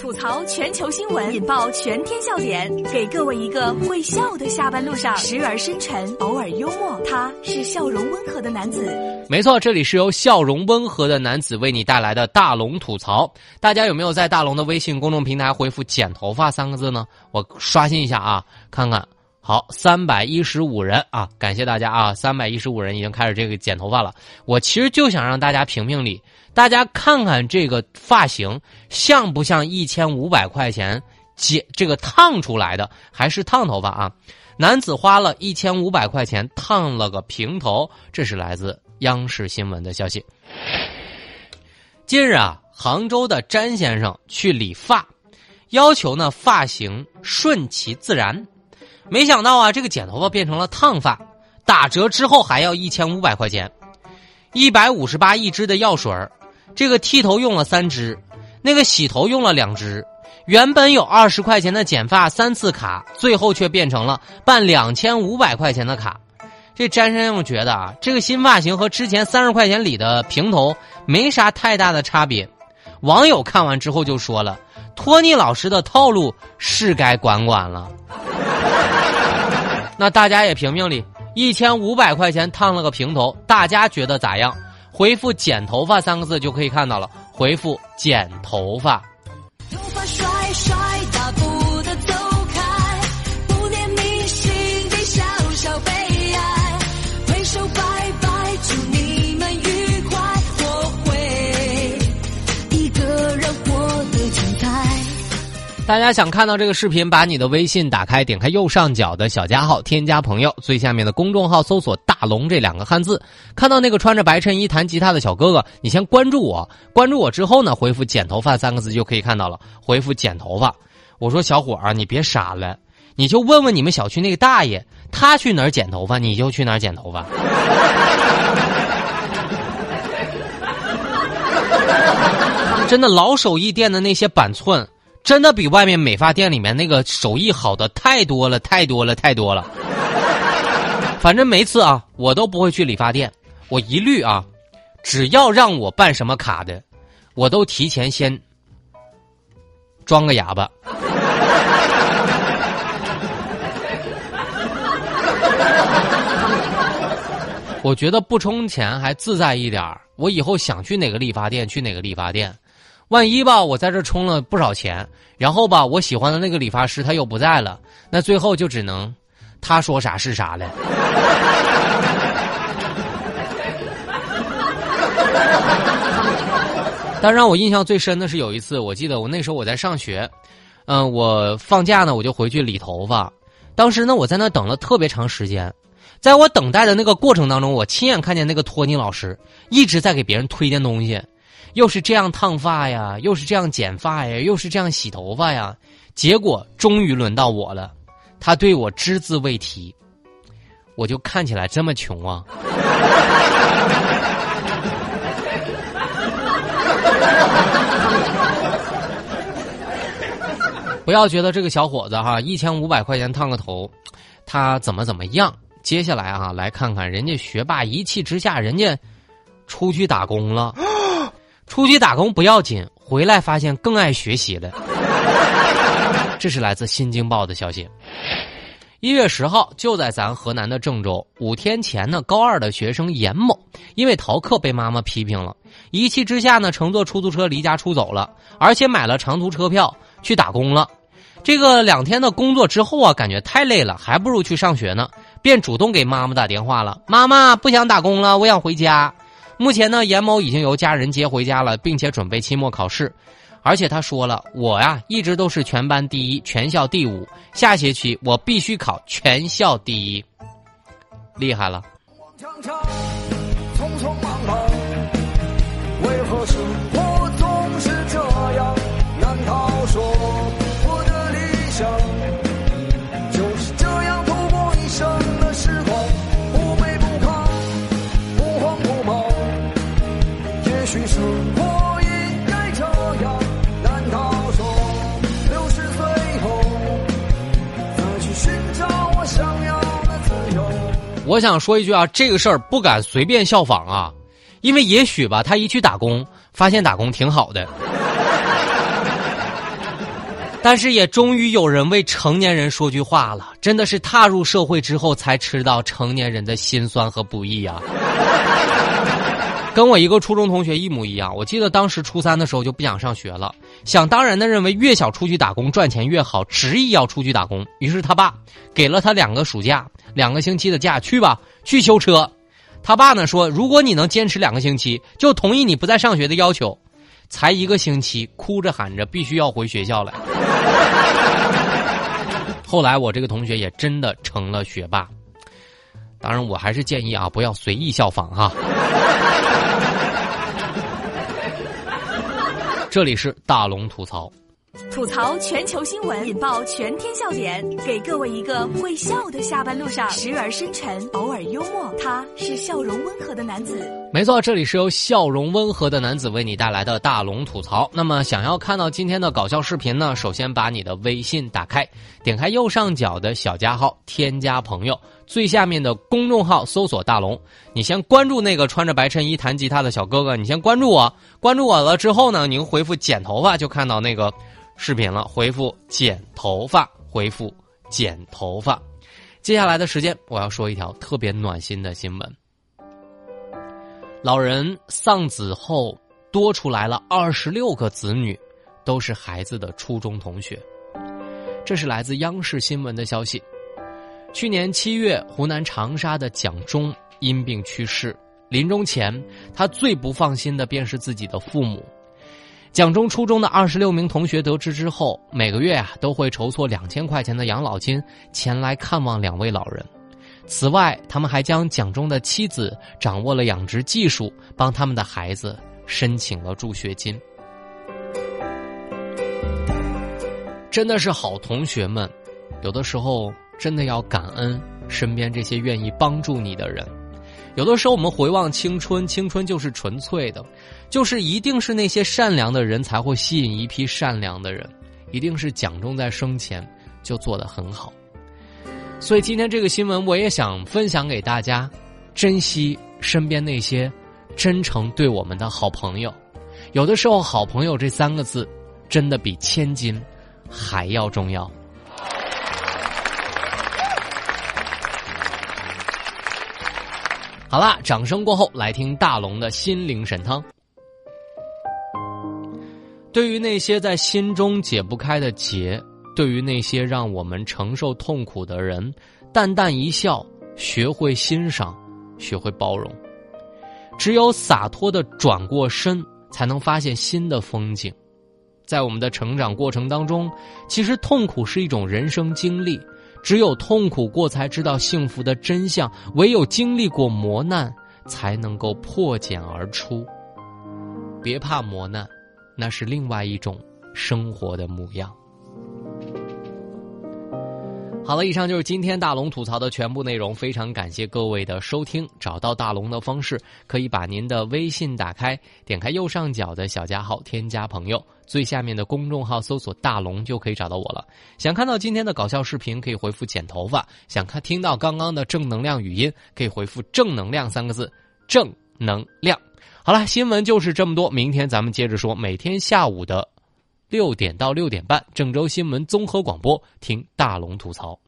吐槽全球新闻，引爆全天笑点，给各位一个会笑的下班路上，时而深沉，偶尔幽默。他是笑容温和的男子。没错，这里是由笑容温和的男子为你带来的大龙吐槽。大家有没有在大龙的微信公众平台回复“剪头发”三个字呢？我刷新一下啊，看看。好，三百一十五人啊，感谢大家啊，三百一十五人已经开始这个剪头发了。我其实就想让大家评评理，大家看看这个发型像不像一千五百块钱剪这个烫出来的，还是烫头发啊？男子花了一千五百块钱烫了个平头，这是来自央视新闻的消息。近日啊，杭州的詹先生去理发，要求呢发型顺其自然。没想到啊，这个剪头发变成了烫发，打折之后还要一千五百块钱，一百五十八一支的药水这个剃头用了三支，那个洗头用了两支，原本有二十块钱的剪发三次卡，最后却变成了办两千五百块钱的卡。这詹先生觉得啊，这个新发型和之前三十块钱里的平头没啥太大的差别。网友看完之后就说了：“托尼老师的套路是该管管了。”那大家也评评理，一千五百块钱烫了个平头，大家觉得咋样？回复“剪头发”三个字就可以看到了。回复“剪头发”。大家想看到这个视频，把你的微信打开，点开右上角的小加号，添加朋友，最下面的公众号搜索“大龙”这两个汉字，看到那个穿着白衬衣弹吉他的小哥哥，你先关注我，关注我之后呢，回复“剪头发”三个字就可以看到了。回复“剪头发”，我说小伙儿，你别傻了，你就问问你们小区那个大爷，他去哪儿剪头发，你就去哪儿剪头发。真的老手艺店的那些板寸。真的比外面美发店里面那个手艺好的太多了，太多了，太多了。反正每次啊，我都不会去理发店，我一律啊，只要让我办什么卡的，我都提前先装个哑巴。我觉得不充钱还自在一点我以后想去哪个理发店去哪个理发店。万一吧，我在这充了不少钱，然后吧，我喜欢的那个理发师他又不在了，那最后就只能他说啥是啥了。但让我印象最深的是有一次，我记得我那时候我在上学，嗯，我放假呢，我就回去理头发。当时呢，我在那等了特别长时间，在我等待的那个过程当中，我亲眼看见那个托尼老师一直在给别人推荐东西。又是这样烫发呀，又是这样剪发呀，又是这样洗头发呀，结果终于轮到我了。他对我只字未提，我就看起来这么穷啊！不要觉得这个小伙子哈，一千五百块钱烫个头，他怎么怎么样？接下来啊，来看看人家学霸一气之下，人家出去打工了。出去打工不要紧，回来发现更爱学习了。这是来自《新京报》的消息。一月十号，就在咱河南的郑州，五天前呢，高二的学生严某因为逃课被妈妈批评了，一气之下呢，乘坐出租车离家出走了，而且买了长途车票去打工了。这个两天的工作之后啊，感觉太累了，还不如去上学呢，便主动给妈妈打电话了：“妈妈，不想打工了，我想回家。”目前呢，严某已经由家人接回家了，并且准备期末考试，而且他说了：“我呀，一直都是全班第一，全校第五，下学期我必须考全校第一。”厉害了。我想说一句啊，这个事儿不敢随便效仿啊，因为也许吧，他一去打工，发现打工挺好的。但是也终于有人为成年人说句话了，真的是踏入社会之后才知道成年人的辛酸和不易啊。跟我一个初中同学一模一样，我记得当时初三的时候就不想上学了，想当然的认为越小出去打工赚钱越好，执意要出去打工。于是他爸给了他两个暑假，两个星期的假，去吧，去修车。他爸呢说，如果你能坚持两个星期，就同意你不再上学的要求。才一个星期，哭着喊着必须要回学校来。后来我这个同学也真的成了学霸。当然，我还是建议啊，不要随意效仿哈。这里是大龙吐槽，吐槽全球新闻，引爆全天笑点，给各位一个会笑的下班路上，时而深沉，偶尔幽默，他是笑容温和的男子。没错，这里是由笑容温和的男子为你带来的大龙吐槽。那么，想要看到今天的搞笑视频呢？首先把你的微信打开，点开右上角的小加号，添加朋友，最下面的公众号搜索“大龙”。你先关注那个穿着白衬衣弹吉他的小哥哥，你先关注我。关注我了之后呢，您回复“剪头发”就看到那个视频了。回复“剪头发”，回复“剪头发”。接下来的时间，我要说一条特别暖心的新闻。老人丧子后多出来了二十六个子女，都是孩子的初中同学。这是来自央视新闻的消息。去年七月，湖南长沙的蒋忠因病去世，临终前他最不放心的便是自己的父母。蒋忠初中的二十六名同学得知之后，每个月啊都会筹措两千块钱的养老金前来看望两位老人。此外，他们还将蒋忠的妻子掌握了养殖技术，帮他们的孩子申请了助学金。真的是好同学们，有的时候真的要感恩身边这些愿意帮助你的人。有的时候我们回望青春，青春就是纯粹的，就是一定是那些善良的人才会吸引一批善良的人，一定是蒋忠在生前就做得很好。所以今天这个新闻，我也想分享给大家：珍惜身边那些真诚对我们的好朋友。有的时候，“好朋友”这三个字，真的比千金还要重要。好啦，掌声过后，来听大龙的心灵神汤。对于那些在心中解不开的结。对于那些让我们承受痛苦的人，淡淡一笑，学会欣赏，学会包容。只有洒脱的转过身，才能发现新的风景。在我们的成长过程当中，其实痛苦是一种人生经历。只有痛苦过，才知道幸福的真相；唯有经历过磨难，才能够破茧而出。别怕磨难，那是另外一种生活的模样。好了，以上就是今天大龙吐槽的全部内容。非常感谢各位的收听。找到大龙的方式，可以把您的微信打开，点开右上角的小加号，添加朋友，最下面的公众号搜索“大龙”就可以找到我了。想看到今天的搞笑视频，可以回复“剪头发”；想看听到刚刚的正能量语音，可以回复“正能量”三个字。正能量。好了，新闻就是这么多。明天咱们接着说。每天下午的六点到六点半，郑州新闻综合广播，听大龙吐槽。